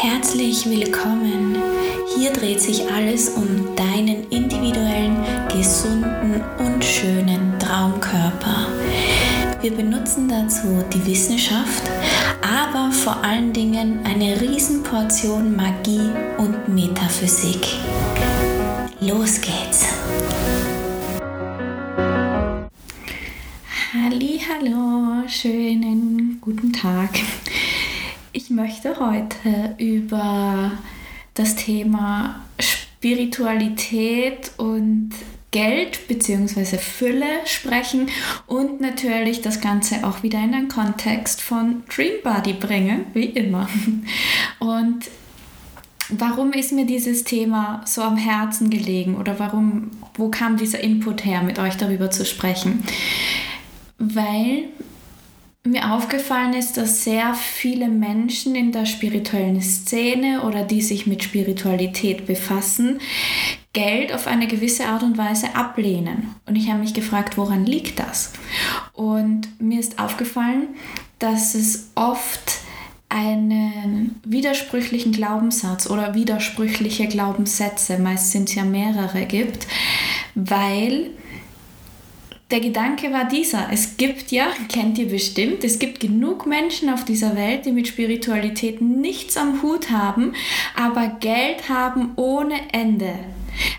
Herzlich willkommen. Hier dreht sich alles um deinen individuellen, gesunden und schönen Traumkörper. Wir benutzen dazu die Wissenschaft, aber vor allen Dingen eine Riesenportion Magie und Metaphysik. Los geht's! Hallo, schönen guten Tag. Möchte heute über das Thema Spiritualität und Geld bzw. Fülle sprechen und natürlich das Ganze auch wieder in den Kontext von Dream Body bringen, wie immer. Und warum ist mir dieses Thema so am Herzen gelegen oder warum, wo kam dieser Input her, mit euch darüber zu sprechen? Weil mir aufgefallen ist, dass sehr viele Menschen in der spirituellen Szene oder die sich mit Spiritualität befassen, Geld auf eine gewisse Art und Weise ablehnen. Und ich habe mich gefragt, woran liegt das? Und mir ist aufgefallen, dass es oft einen widersprüchlichen Glaubenssatz oder widersprüchliche Glaubenssätze, meist sind es ja mehrere, gibt, weil der Gedanke war dieser, es gibt ja, kennt ihr bestimmt, es gibt genug Menschen auf dieser Welt, die mit Spiritualität nichts am Hut haben, aber Geld haben ohne Ende.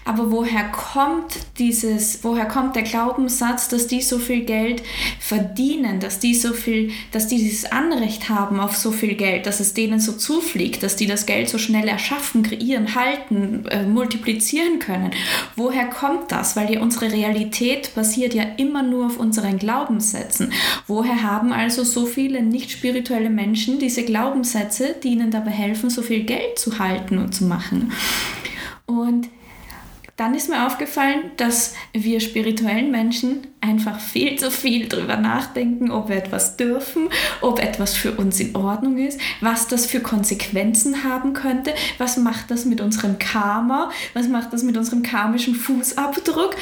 Aber woher kommt dieses, woher kommt der Glaubenssatz, dass die so viel Geld verdienen, dass die so viel, dass die dieses Anrecht haben auf so viel Geld, dass es denen so zufliegt, dass die das Geld so schnell erschaffen, kreieren, halten, äh, multiplizieren können? Woher kommt das? Weil ja unsere Realität basiert ja immer nur auf unseren Glaubenssätzen. Woher haben also so viele nicht spirituelle Menschen diese Glaubenssätze, die ihnen dabei helfen, so viel Geld zu halten und zu machen? Und dann ist mir aufgefallen, dass wir spirituellen Menschen einfach viel zu viel darüber nachdenken, ob wir etwas dürfen, ob etwas für uns in Ordnung ist, was das für Konsequenzen haben könnte, was macht das mit unserem Karma, was macht das mit unserem karmischen Fußabdruck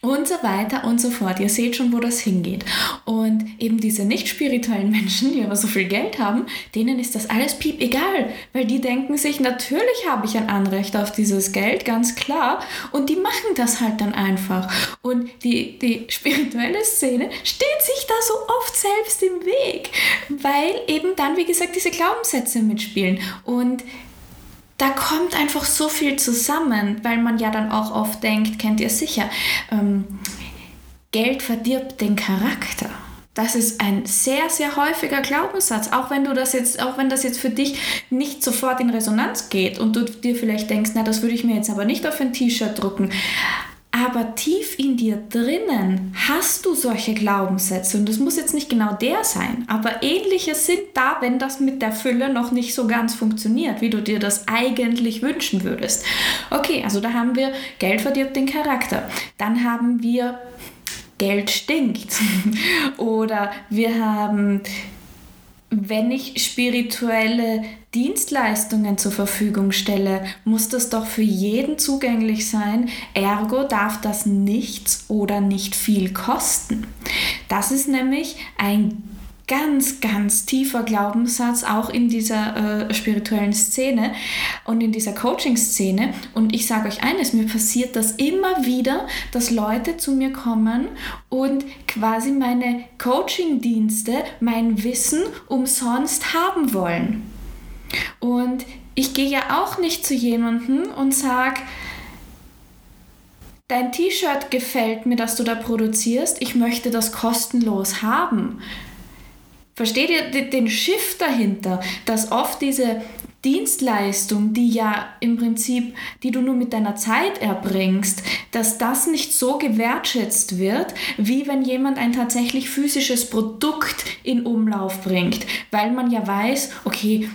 und so weiter und so fort. Ihr seht schon, wo das hingeht. Und eben diese nicht spirituellen Menschen, die aber so viel Geld haben, denen ist das alles piep egal, weil die denken sich, natürlich habe ich ein Anrecht auf dieses Geld, ganz klar. Und die machen das halt dann einfach. Und die, die spirituelle Szene steht sich da so oft selbst im Weg, weil eben dann, wie gesagt, diese Glaubenssätze mitspielen. Und da kommt einfach so viel zusammen, weil man ja dann auch oft denkt, kennt ihr sicher, ähm, Geld verdirbt den Charakter. Das ist ein sehr, sehr häufiger Glaubenssatz, auch wenn du das jetzt, auch wenn das jetzt für dich nicht sofort in Resonanz geht und du dir vielleicht denkst, na, das würde ich mir jetzt aber nicht auf ein T-Shirt drucken. Aber tief in dir drinnen hast du solche Glaubenssätze und das muss jetzt nicht genau der sein, aber ähnliche sind da, wenn das mit der Fülle noch nicht so ganz funktioniert, wie du dir das eigentlich wünschen würdest. Okay, also da haben wir Geld verdirbt den Charakter. Dann haben wir Geld stinkt oder wir haben wenn ich spirituelle Dienstleistungen zur Verfügung stelle, muss das doch für jeden zugänglich sein. Ergo darf das nichts oder nicht viel kosten. Das ist nämlich ein ganz, ganz tiefer Glaubenssatz, auch in dieser äh, spirituellen Szene und in dieser Coaching-Szene. Und ich sage euch eines, mir passiert das immer wieder, dass Leute zu mir kommen und quasi meine Coaching-Dienste, mein Wissen umsonst haben wollen. Und ich gehe ja auch nicht zu jemandem und sage, dein T-Shirt gefällt mir, das du da produzierst, ich möchte das kostenlos haben. Versteht ihr den Shift dahinter, dass oft diese Dienstleistung, die ja im Prinzip, die du nur mit deiner Zeit erbringst, dass das nicht so gewertschätzt wird, wie wenn jemand ein tatsächlich physisches Produkt in Umlauf bringt, weil man ja weiß, okay,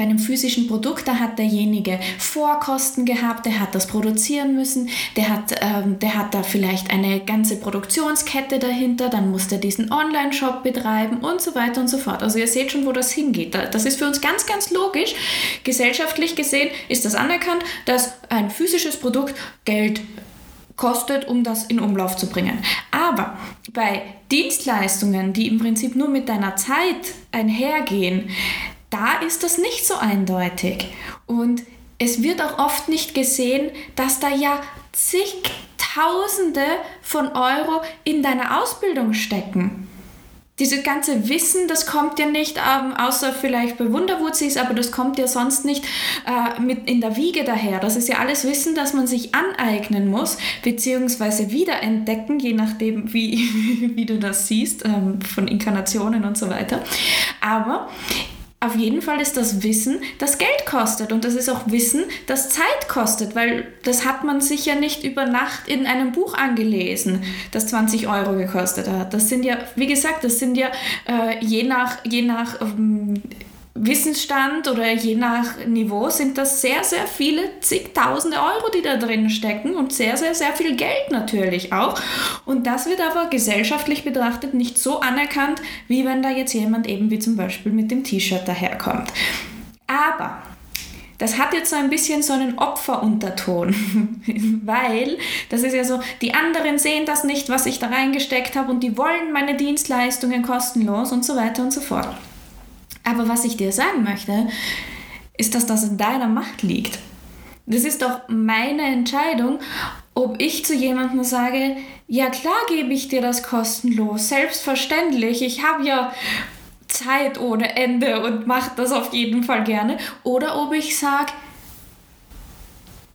bei einem physischen Produkt, da hat derjenige Vorkosten gehabt, der hat das produzieren müssen, der hat, ähm, der hat da vielleicht eine ganze Produktionskette dahinter, dann muss der diesen Online-Shop betreiben und so weiter und so fort. Also ihr seht schon, wo das hingeht. Das ist für uns ganz, ganz logisch. Gesellschaftlich gesehen ist das anerkannt, dass ein physisches Produkt Geld kostet, um das in Umlauf zu bringen. Aber bei Dienstleistungen, die im Prinzip nur mit deiner Zeit einhergehen, da ist das nicht so eindeutig. Und es wird auch oft nicht gesehen, dass da ja zigtausende von Euro in deiner Ausbildung stecken dieses ganze Wissen, das kommt ja nicht, ähm, außer vielleicht bei Wunderwurzis, aber das kommt ja sonst nicht äh, mit in der Wiege daher. Das ist ja alles Wissen, das man sich aneignen muss, beziehungsweise wiederentdecken, je nachdem, wie, wie du das siehst, ähm, von Inkarnationen und so weiter. Aber auf jeden Fall ist das Wissen, das Geld kostet und das ist auch Wissen, das Zeit kostet, weil das hat man sich ja nicht über Nacht in einem Buch angelesen, das 20 Euro gekostet hat. Das sind ja, wie gesagt, das sind ja äh, je nach, je nach ähm, Wissensstand oder je nach Niveau sind das sehr, sehr viele zigtausende Euro, die da drin stecken und sehr, sehr, sehr viel Geld natürlich auch. Und das wird aber gesellschaftlich betrachtet nicht so anerkannt, wie wenn da jetzt jemand eben wie zum Beispiel mit dem T-Shirt daherkommt. Aber das hat jetzt so ein bisschen so einen Opferunterton, weil das ist ja so, die anderen sehen das nicht, was ich da reingesteckt habe und die wollen meine Dienstleistungen kostenlos und so weiter und so fort. Aber was ich dir sagen möchte, ist, dass das in deiner Macht liegt. Das ist doch meine Entscheidung, ob ich zu jemandem sage, ja klar gebe ich dir das kostenlos, selbstverständlich, ich habe ja Zeit ohne Ende und mache das auf jeden Fall gerne. Oder ob ich sage,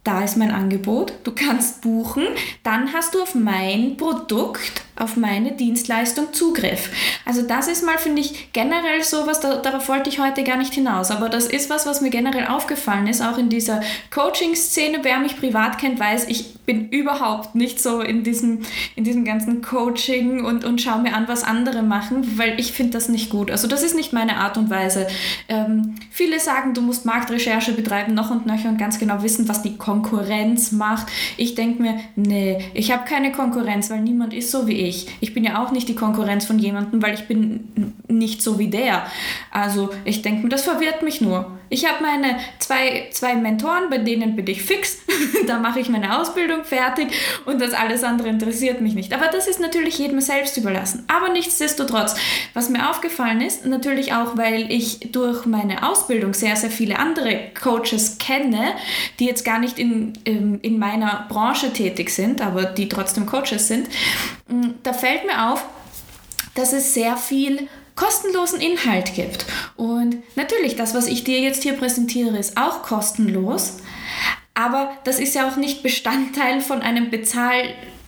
da ist mein Angebot, du kannst buchen, dann hast du auf mein Produkt auf meine Dienstleistung Zugriff. Also das ist mal, finde ich, generell sowas, da, darauf wollte ich heute gar nicht hinaus, aber das ist was, was mir generell aufgefallen ist, auch in dieser Coaching-Szene. Wer mich privat kennt, weiß, ich bin überhaupt nicht so in diesem, in diesem ganzen Coaching und, und schaue mir an, was andere machen, weil ich finde das nicht gut. Also das ist nicht meine Art und Weise. Ähm, viele sagen, du musst Marktrecherche betreiben, noch und nöcher und ganz genau wissen, was die Konkurrenz macht. Ich denke mir, nee, ich habe keine Konkurrenz, weil niemand ist so wie ich ich. Ich bin ja auch nicht die Konkurrenz von jemandem, weil ich bin nicht so wie der. Also ich denke mir, das verwirrt mich nur. Ich habe meine zwei, zwei Mentoren, bei denen bin ich fix. da mache ich meine Ausbildung fertig und das alles andere interessiert mich nicht. Aber das ist natürlich jedem selbst überlassen. Aber nichtsdestotrotz, was mir aufgefallen ist, natürlich auch, weil ich durch meine Ausbildung sehr, sehr viele andere Coaches kenne, die jetzt gar nicht in, in, in meiner Branche tätig sind, aber die trotzdem Coaches sind, mm, da fällt mir auf, dass es sehr viel kostenlosen Inhalt gibt. Und natürlich, das, was ich dir jetzt hier präsentiere, ist auch kostenlos, aber das ist ja auch nicht Bestandteil von einem Bezahl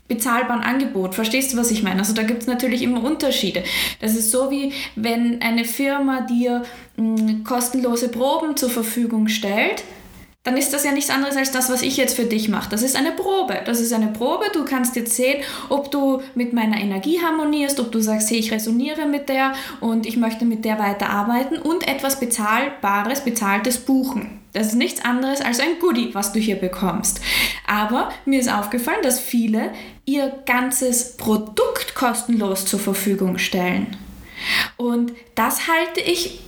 bezahlbaren Angebot. Verstehst du, was ich meine? Also da gibt es natürlich immer Unterschiede. Das ist so wie wenn eine Firma dir mh, hm, kostenlose Proben zur Verfügung stellt dann ist das ja nichts anderes als das, was ich jetzt für dich mache. Das ist eine Probe. Das ist eine Probe. Du kannst jetzt sehen, ob du mit meiner Energie harmonierst, ob du sagst, hey, ich resoniere mit der und ich möchte mit der weiterarbeiten und etwas Bezahlbares, Bezahltes buchen. Das ist nichts anderes als ein Goodie, was du hier bekommst. Aber mir ist aufgefallen, dass viele ihr ganzes Produkt kostenlos zur Verfügung stellen. Und das halte ich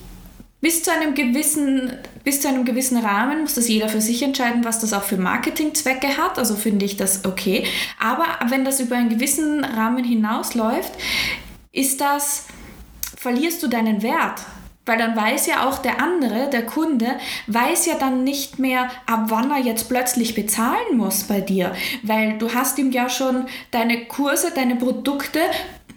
bis zu einem gewissen, bis zu einem gewissen Rahmen muss das jeder für sich entscheiden, was das auch für Marketingzwecke hat. Also finde ich das okay. Aber wenn das über einen gewissen Rahmen hinausläuft, ist das, verlierst du deinen Wert. Weil dann weiß ja auch der andere, der Kunde, weiß ja dann nicht mehr, ab wann er jetzt plötzlich bezahlen muss bei dir. Weil du hast ihm ja schon deine Kurse, deine Produkte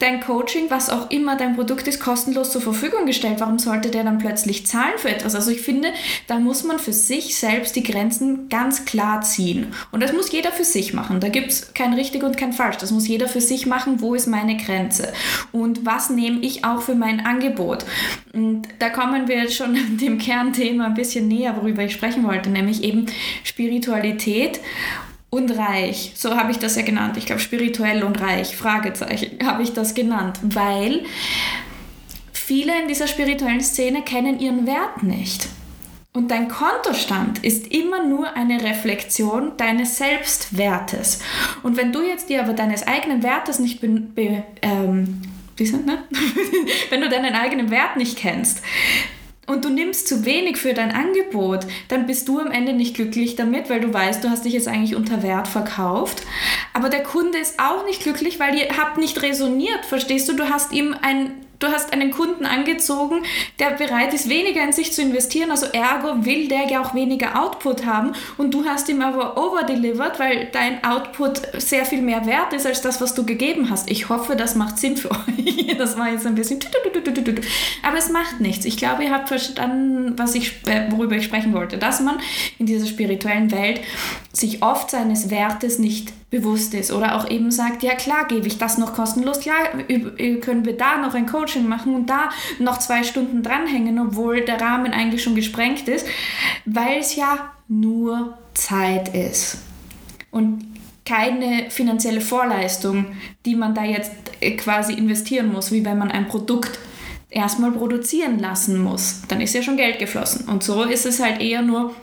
dein Coaching, was auch immer dein Produkt ist, kostenlos zur Verfügung gestellt. Warum sollte der dann plötzlich zahlen für etwas? Also ich finde, da muss man für sich selbst die Grenzen ganz klar ziehen. Und das muss jeder für sich machen. Da gibt es kein richtig und kein falsch. Das muss jeder für sich machen, wo ist meine Grenze und was nehme ich auch für mein Angebot. Und da kommen wir jetzt schon dem Kernthema ein bisschen näher, worüber ich sprechen wollte, nämlich eben Spiritualität und reich. So habe ich das ja genannt. Ich glaube, spirituell und reich, Fragezeichen, habe ich das genannt, weil viele in dieser spirituellen Szene kennen ihren Wert nicht. Und dein Kontostand ist immer nur eine Reflexion deines Selbstwertes. Und wenn du jetzt dir aber deines eigenen Wertes nicht be, be ähm, wie sind, ne? wenn du deinen eigenen Wert nicht kennst, und du nimmst zu wenig für dein Angebot, dann bist du am Ende nicht glücklich damit, weil du weißt, du hast dich jetzt eigentlich unter Wert verkauft. Aber der Kunde ist auch nicht glücklich, weil ihr habt nicht resoniert. Verstehst du? Du hast ihm ein du hast einen Kunden angezogen, der bereit ist, weniger in sich zu investieren. Also ergo will der ja auch weniger Output haben und du hast ihm aber overdelivered, weil dein Output sehr viel mehr wert ist als das, was du gegeben hast. Ich hoffe, das macht Sinn für euch. Das war jetzt ein bisschen. Aber es macht nichts. Ich glaube, ihr habt verstanden, was ich, äh, worüber ich sprechen wollte. Dass man in dieser spirituellen Welt sich oft seines Wertes nicht bewusst ist oder auch eben sagt, ja klar, gebe ich das noch kostenlos, ja, können wir da noch ein Coaching machen und da noch zwei Stunden dranhängen, obwohl der Rahmen eigentlich schon gesprengt ist, weil es ja nur Zeit ist. Und keine finanzielle Vorleistung, die man da jetzt äh, quasi investieren muss, wie wenn man ein Produkt erstmal produzieren lassen muss. Dann ist ja schon Geld geflossen. Und so ist es halt eher nur,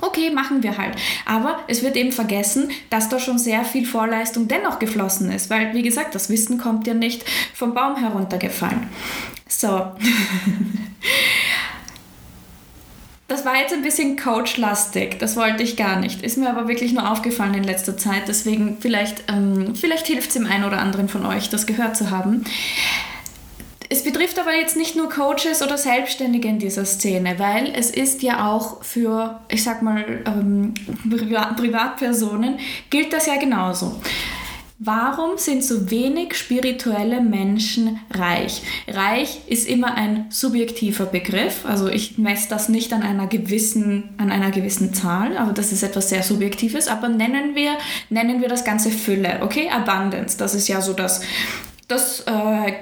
okay, machen wir halt. Aber es wird eben vergessen, dass da schon sehr viel Vorleistung dennoch geflossen ist, weil, wie gesagt, das Wissen kommt ja nicht vom Baum heruntergefallen. So. Das war jetzt ein bisschen coachlastig, das wollte ich gar nicht. Ist mir aber wirklich nur aufgefallen in letzter Zeit, deswegen vielleicht, ähm, vielleicht hilft es dem einen oder anderen von euch, das gehört zu haben. Es betrifft aber jetzt nicht nur Coaches oder Selbstständige in dieser Szene, weil es ist ja auch für, ich sag mal, ähm, Privatpersonen, gilt das ja genauso. Warum sind so wenig spirituelle Menschen reich? Reich ist immer ein subjektiver Begriff, also ich messe das nicht an einer gewissen, an einer gewissen Zahl, aber das ist etwas sehr Subjektives, aber nennen wir, nennen wir das Ganze Fülle, okay? Abundance, das ist ja so das, das äh,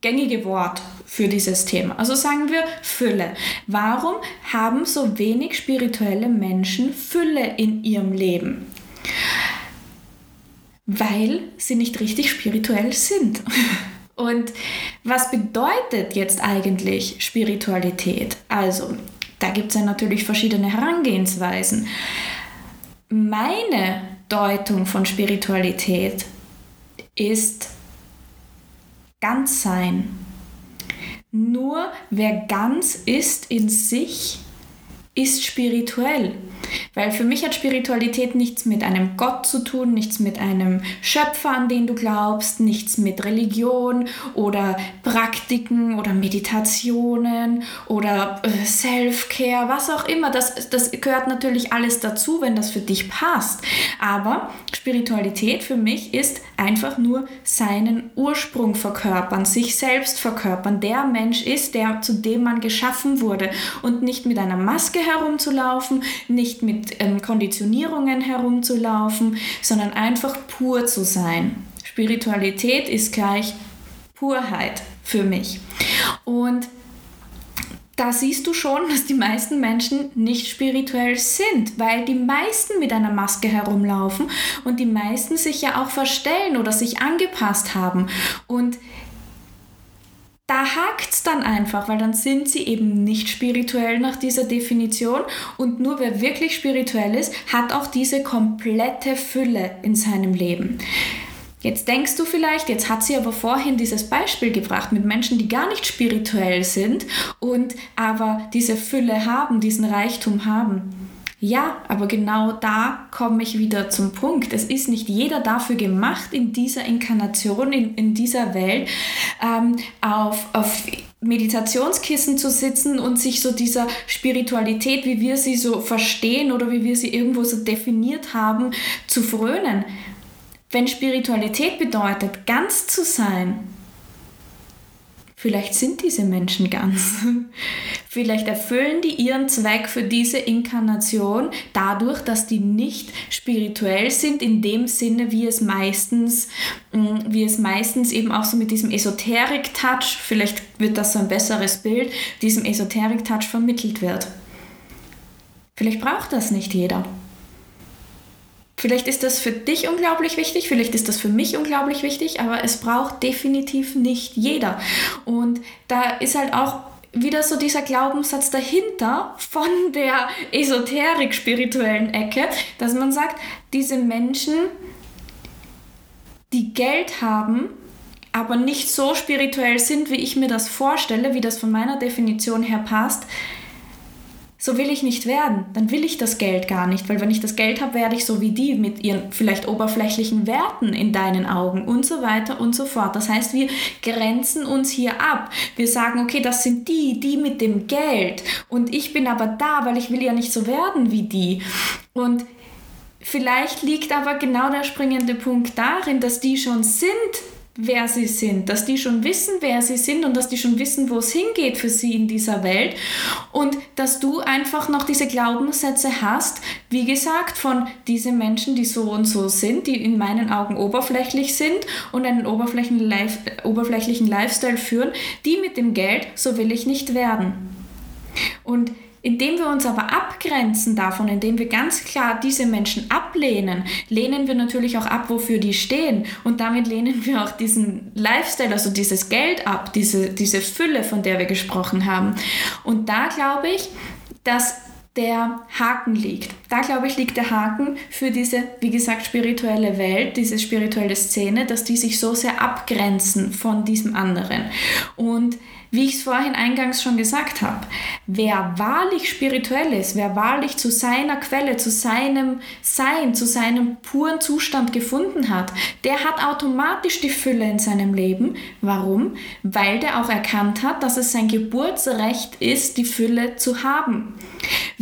gängige Wort für dieses Thema. Also sagen wir Fülle. Warum haben so wenig spirituelle Menschen Fülle in ihrem Leben? Weil sie nicht richtig spirituell sind. Und was bedeutet jetzt eigentlich Spiritualität? Also, da gibt es ja natürlich verschiedene Herangehensweisen. Meine Deutung von Spiritualität ist ganz sein. Nur wer ganz ist in sich, ist spirituell. Weil für mich hat Spiritualität nichts mit einem Gott zu tun, nichts mit einem Schöpfer, an den du glaubst, nichts mit Religion oder Praktiken oder Meditationen oder äh, Self-Care, was auch immer. Das, das gehört natürlich alles dazu, wenn das für dich passt. Aber Spiritualität für mich ist einfach nur seinen Ursprung verkörpern, sich selbst verkörpern. Der Mensch ist, der zu dem man geschaffen wurde und nicht mit einer Maske herumzulaufen, nicht mit ähm, Konditionierungen herumzulaufen, sondern einfach pur zu sein. Spiritualität ist gleich Purheit für mich. Und da siehst du schon, dass die meisten Menschen nicht spirituell sind, weil die meisten mit einer Maske herumlaufen und die meisten sich ja auch verstellen oder sich angepasst haben. Und da hakt es dann einfach, weil dann sind sie eben nicht spirituell nach dieser Definition und nur wer wirklich spirituell ist, hat auch diese komplette Fülle in seinem Leben. Jetzt denkst du vielleicht, jetzt hat sie aber vorhin dieses Beispiel gebracht mit Menschen, die gar nicht spirituell sind und aber diese Fülle haben, diesen Reichtum haben. Ja, aber genau da komme ich wieder zum Punkt. Es ist nicht jeder dafür gemacht, in dieser Inkarnation, in, in dieser Welt, ähm, auf, auf Meditationskissen zu sitzen und sich so dieser Spiritualität, wie wir sie so verstehen oder wie wir sie irgendwo so definiert haben, zu frönen. Wenn Spiritualität bedeutet, ganz zu sein, Vielleicht sind diese Menschen ganz. Vielleicht erfüllen die ihren Zweck für diese Inkarnation dadurch, dass die nicht spirituell sind in dem Sinne, wie es meistens, mm, wie es meistens eben auch so mit diesem Esoterik-Touch, vielleicht wird das so ein besseres Bild, diesem Esoterik-Touch vermittelt wird. Vielleicht braucht das nicht jeder. Vielleicht ist das für dich unglaublich wichtig, vielleicht ist das für mich unglaublich wichtig, aber es braucht definitiv nicht jeder. Und da ist halt auch wieder so dieser Glaubenssatz dahinter von der esoterik-spirituellen Ecke, dass man sagt, diese Menschen, die Geld haben, aber nicht so spirituell sind, wie ich mir das vorstelle, wie das von meiner Definition her passt, so will ich nicht werden. Dann will ich das Geld gar nicht, weil wenn ich das Geld habe, werde ich so wie die mit ihren vielleicht oberflächlichen Werten in deinen Augen und so weiter und so fort. Das heißt, wir grenzen uns hier ab. Wir sagen, okay, das sind die, die mit dem Geld und ich bin aber da, weil ich will ja nicht so werden wie die. Und vielleicht liegt aber genau der springende Punkt darin, dass die schon sind wer sie sind, dass die schon wissen, wer sie sind und dass die schon wissen, wo es hingeht für sie in dieser Welt und dass du einfach noch diese Glaubenssätze hast, wie gesagt, von diesen Menschen, die so und so sind, die in meinen Augen oberflächlich sind und einen oberflächlichen, Life, oberflächlichen Lifestyle führen, die mit dem Geld, so will ich nicht werden. Und indem wir uns aber abgrenzen davon, indem wir ganz klar diese Menschen ablehnen, lehnen wir natürlich auch ab, wofür die stehen. Und damit lehnen wir auch diesen Lifestyle, also dieses Geld ab, diese, diese Fülle, von der wir gesprochen haben. Und da glaube ich, dass der Haken liegt. Da glaube ich, liegt der Haken für diese, wie gesagt, spirituelle Welt, diese spirituelle Szene, dass die sich so sehr abgrenzen von diesem anderen. Und wie ich es vorhin eingangs schon gesagt habe, wer wahrlich spirituell ist, wer wahrlich zu seiner Quelle, zu seinem Sein, zu seinem puren Zustand gefunden hat, der hat automatisch die Fülle in seinem Leben. Warum? Weil der auch erkannt hat, dass es sein Geburtsrecht ist, die Fülle zu haben.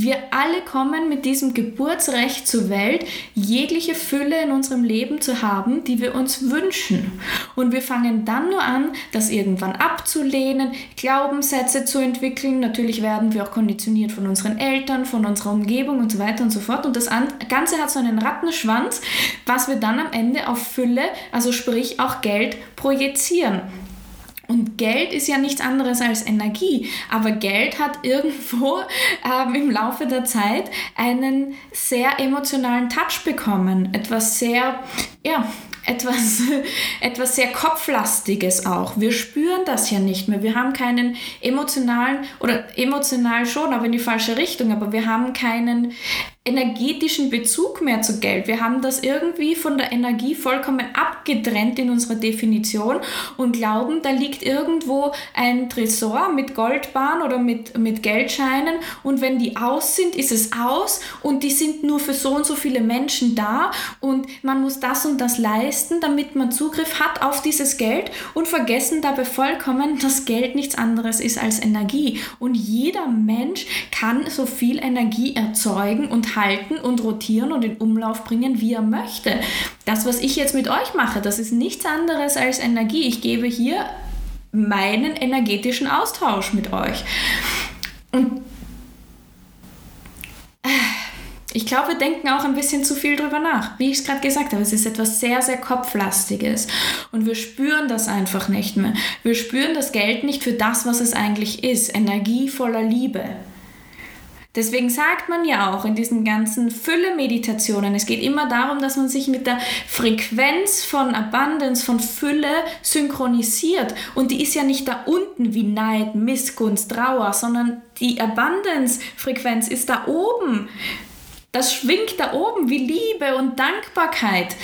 Wir alle kommen mit diesem Geburtsrecht zur Welt, jegliche Fülle in unserem Leben zu haben, die wir uns wünschen. Und wir fangen dann nur an, das irgendwann abzulehnen, Glaubenssätze zu entwickeln. Natürlich werden wir auch konditioniert von unseren Eltern, von unserer Umgebung und so weiter und so fort. Und das Ganze hat so einen Rattenschwanz, was wir dann am Ende auf Fülle, also sprich auch Geld, projizieren. Und Geld ist ja nichts anderes als Energie, aber Geld hat irgendwo ähm, im Laufe der Zeit einen sehr emotionalen Touch bekommen. Etwas sehr, ja, etwas, etwas sehr Kopflastiges auch. Wir spüren das ja nicht mehr. Wir haben keinen emotionalen, oder emotional schon, aber in die falsche Richtung, aber wir haben keinen energetischen Bezug mehr zu Geld. Wir haben das irgendwie von der Energie vollkommen abgetrennt in unserer Definition und glauben, da liegt irgendwo ein Tresor mit Goldbahn oder mit, mit Geldscheinen und wenn die aus sind, ist es aus und die sind nur für so und so viele Menschen da und man muss das und das leisten, damit man Zugriff hat auf dieses Geld und vergessen dabei vollkommen, dass Geld nichts anderes ist als Energie und jeder Mensch kann so viel Energie erzeugen und halten und rotieren und in Umlauf bringen, wie er möchte. Das, was ich jetzt mit euch mache, das ist nichts anderes als Energie. Ich gebe hier meinen energetischen Austausch mit euch. Und äh, ich glaube, wir denken auch ein bisschen zu viel drüber nach. Wie ich es gerade gesagt habe, es ist etwas sehr, sehr Kopflastiges. Und wir spüren das einfach nicht mehr. Wir spüren das Geld nicht für das, was es eigentlich ist. Energie voller Liebe. Deswegen sagt man ja auch in diesen ganzen Fülle-Meditationen, es geht immer darum, dass man sich mit der Frequenz von Abundance, von Fülle synchronisiert. Und die ist ja nicht da unten wie Neid, Missgunst, Trauer, sondern die Abundance-Frequenz ist da oben. Das schwingt da oben wie Liebe und Dankbarkeit.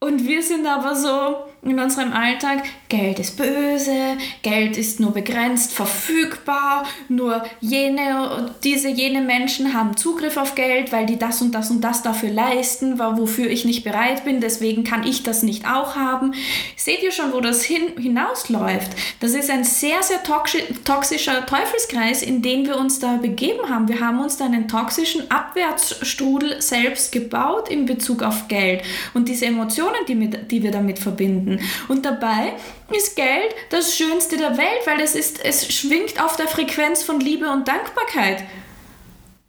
Und wir sind aber so in unserem Alltag, Geld ist böse, Geld ist nur begrenzt verfügbar, nur jene, diese, jene Menschen haben Zugriff auf Geld, weil die das und das und das dafür leisten, wofür ich nicht bereit bin, deswegen kann ich das nicht auch haben. Seht ihr schon, wo das hin, hinausläuft? Das ist ein sehr, sehr toxischer Teufelskreis, in den wir uns da begeben haben. Wir haben uns da einen toxischen Abwärtsstrudel selbst gebaut in Bezug auf Geld und diese Emotionen, die, mit, die wir damit verbinden finden. Und dabei ist Geld das Schönste der Welt, weil es, ist, es schwingt auf der Frequenz von Liebe und Dankbarkeit.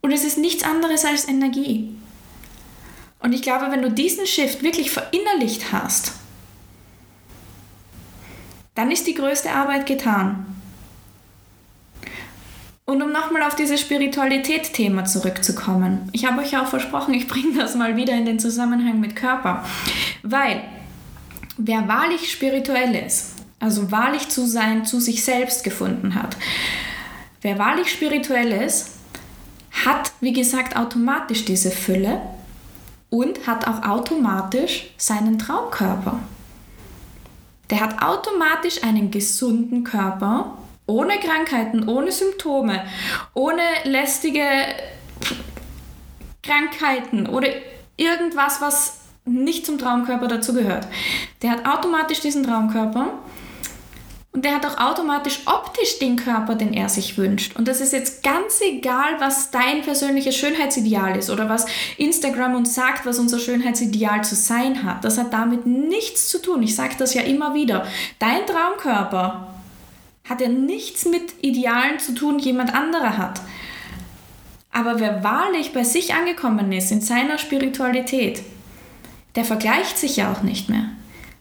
Und es ist nichts anderes als Energie. Und ich glaube, wenn du diesen Shift wirklich verinnerlicht hast, dann ist die größte Arbeit getan. Und um nochmal auf dieses Spiritualität-Thema zurückzukommen, ich habe euch auch versprochen, ich bringe das mal wieder in den Zusammenhang mit Körper. Weil wer wahrlich spirituell ist, also wahrlich zu sein, zu sich selbst gefunden hat, wer wahrlich spirituell ist, hat, wie gesagt, automatisch diese Fülle und hat auch automatisch seinen Traumkörper. Der hat automatisch einen gesunden Körper ohne Krankheiten, ohne Symptome, ohne lästige Krankheiten oder irgendwas, was nicht zum Traumkörper dazugehört. Der hat automatisch diesen Traumkörper und der hat auch automatisch optisch den Körper, den er sich wünscht. Und das ist jetzt ganz egal, was dein persönliches Schönheitsideal ist oder was Instagram uns sagt, was unser Schönheitsideal zu sein hat. Das hat damit nichts zu tun. Ich sage das ja immer wieder. Dein Traumkörper hat ja nichts mit Idealen zu tun, jemand anderer hat. Aber wer wahrlich bei sich angekommen ist, in seiner Spiritualität, der vergleicht sich ja auch nicht mehr.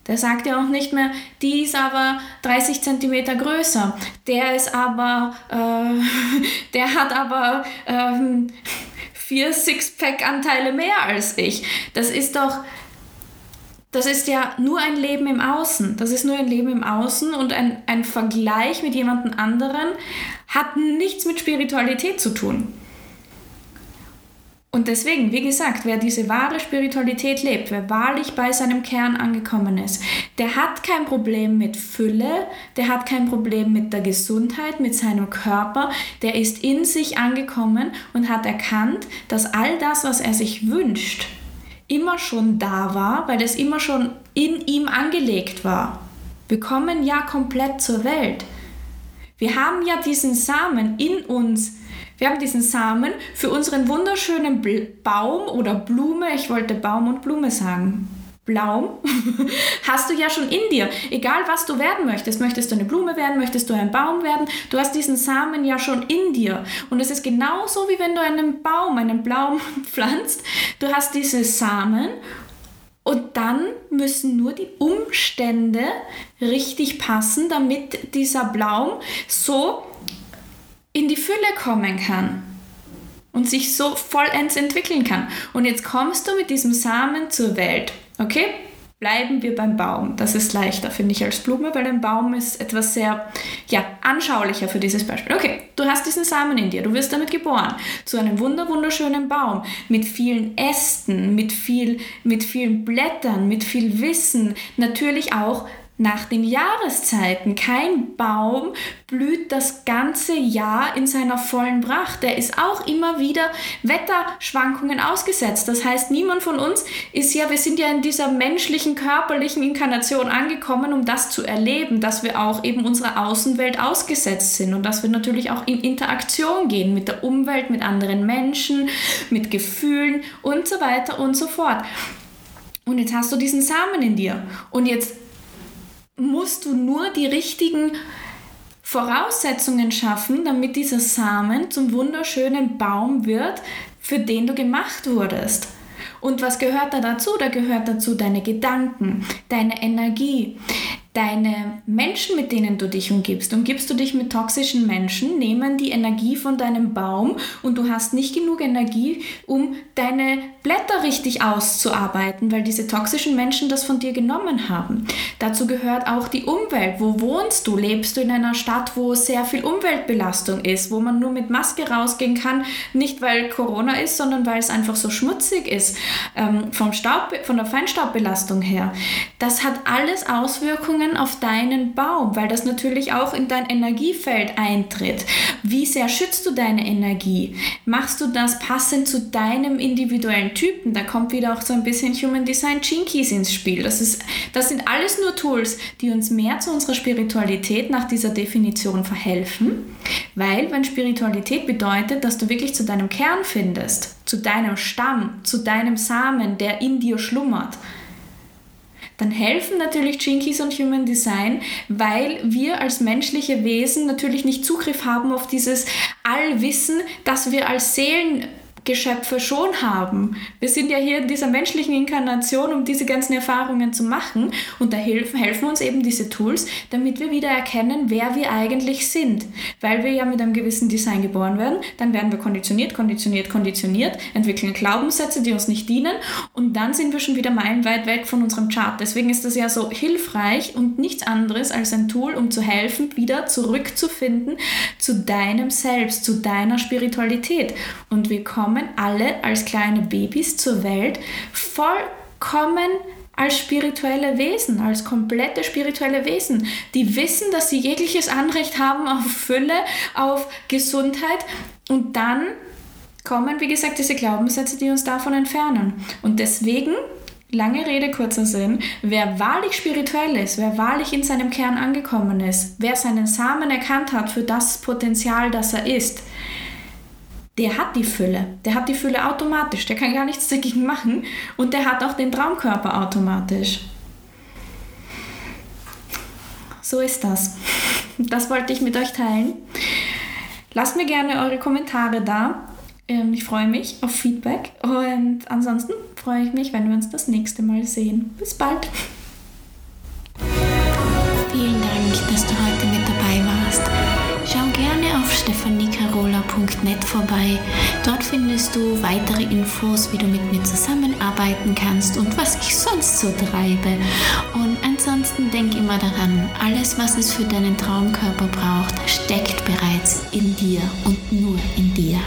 Der sagt ja auch nicht mehr, die ist aber 30 cm größer, der ist aber, äh, der hat aber ähm, vier Sixpack-Anteile mehr als ich. Das ist doch, das ist ja nur ein Leben im Außen. Das ist nur ein Leben im Außen und ein, ein Vergleich mit jemandem anderen hat nichts mit Spiritualität zu tun. Und deswegen, wie gesagt, wer diese wahre Spiritualität lebt, wer wahrlich bei seinem Kern angekommen ist, der hat kein Problem mit Fülle, der hat kein Problem mit der Gesundheit, mit seinem Körper, der ist in sich angekommen und hat erkannt, dass all das, was er sich wünscht, immer schon da war, weil es immer schon in ihm angelegt war. Wir kommen ja komplett zur Welt. Wir haben ja diesen Samen in uns wir haben diesen Samen für unseren wunderschönen Baum oder Blume, ich wollte Baum und Blume sagen. Blaum, hast du ja schon in dir. Egal was du werden möchtest. Möchtest du eine Blume werden? Möchtest du ein Baum werden? Du hast diesen Samen ja schon in dir. Und es ist genauso wie wenn du einen Baum, einen Baum pflanzt. Du hast diese Samen und dann müssen nur die Umstände richtig passen, damit dieser Baum so in die Fülle kommen kann und sich so vollends entwickeln kann. Und jetzt kommst du mit diesem Samen zur Welt. Okay? Bleiben wir beim Baum. Das ist leichter, finde ich, als Blume, weil ein Baum ist etwas sehr ja, anschaulicher für dieses Beispiel. Okay, du hast diesen Samen in dir, du wirst damit geboren zu einem wunder wunderschönen Baum mit vielen Ästen, mit, viel, mit vielen Blättern, mit viel Wissen, natürlich auch nach den Jahreszeiten. Kein Baum blüht das ganze Jahr in seiner vollen Pracht. Der ist auch immer wieder Wetterschwankungen ausgesetzt. Das heißt, niemand von uns ist ja, wir sind ja in dieser menschlichen, körperlichen Inkarnation angekommen, um das zu erleben, dass wir auch eben unserer Außenwelt ausgesetzt sind und dass wir natürlich auch in Interaktion gehen mit der Umwelt, mit anderen Menschen, mit Gefühlen und so weiter und so fort. Und jetzt hast du diesen Samen in dir. Und jetzt musst du nur die richtigen Voraussetzungen schaffen, damit dieser Samen zum wunderschönen Baum wird, für den du gemacht wurdest. Und was gehört da dazu? Da gehört dazu deine Gedanken, deine Energie, deine Menschen, mit denen du dich umgibst. Umgibst du dich mit toxischen Menschen, nehmen die Energie von deinem Baum und du hast nicht genug Energie, um deine Blätter richtig auszuarbeiten, weil diese toxischen Menschen das von dir genommen haben. Dazu gehört auch die Umwelt. Wo wohnst du? Lebst du in einer Stadt, wo sehr viel Umweltbelastung ist, wo man nur mit Maske rausgehen kann, nicht weil Corona ist, sondern weil es einfach so schmutzig ist, ähm, vom Staub, von der Feinstaubbelastung her. Das hat alles Auswirkungen Auswirkungen auf deinen Baum, weil das natürlich auch in dein Energiefeld eintritt. Wie sehr schützt du deine Energie? Machst du das passend zu deinem individuellen Typen? Da kommt wieder auch so ein bisschen Human Design Keys ins Spiel. Das, ist, das sind alles nur Tools, die uns mehr zu unserer Spiritualität nach dieser Definition verhelfen, weil wenn Spiritualität bedeutet, dass du wirklich zu deinem Kern findest, zu deinem Stamm, zu deinem Samen, der in dir schlummert, dann helfen natürlich Jinkies und Human Design, weil wir als menschliche Wesen natürlich nicht Zugriff haben auf dieses Allwissen, das wir als Seelen Geschöpfe schon haben. Wir sind ja hier in dieser menschlichen Inkarnation, um diese ganzen Erfahrungen zu machen. Und da helfen, helfen uns eben diese Tools, damit wir wieder erkennen, wer wir eigentlich sind. Weil wir ja mit einem gewissen Design geboren werden, dann werden wir konditioniert, konditioniert, konditioniert, entwickeln Glaubenssätze, die uns nicht dienen. Und dann sind wir schon wieder meilenweit weg von unserem Chart. Deswegen ist das ja so hilfreich und nichts anderes als ein Tool, um zu helfen, wieder zurückzufinden zu deinem Selbst, zu deiner Spiritualität. Und wir kommen kommen alle als kleine Babys zur Welt vollkommen als spirituelle Wesen, als komplette spirituelle Wesen, die wissen, dass sie jegliches Anrecht haben auf Fülle, auf Gesundheit und dann kommen, wie gesagt, diese Glaubenssätze, die uns davon entfernen. Und deswegen Lange Rede, kurzer Sinn. Wer wahrlich spirituell ist, wer wahrlich in seinem Kern angekommen ist, wer seinen Samen erkannt hat für das Potenzial, das er ist, der hat die Fülle. Der hat die Fülle automatisch. Der kann gar nichts dagegen machen. Und der hat auch den Traumkörper automatisch. So ist das. Das wollte ich mit euch teilen. Lasst mir gerne eure Kommentare da. Ähm, ich freue mich auf Feedback und ansonsten freue ich mich, wenn wir uns das nächste Mal sehen. Bis bald. Vielen Dank, dass du heute mit dabei warst. Schau gerne auf stephaniecarola.net vorbei. Dort findest du weitere Infos, wie du mit mir zusammenarbeiten kannst und was ich sonst so treibe. Und ansonsten denk immer daran, alles, was es für deinen Traumkörper braucht, steckt bereits in dir und nur in dir.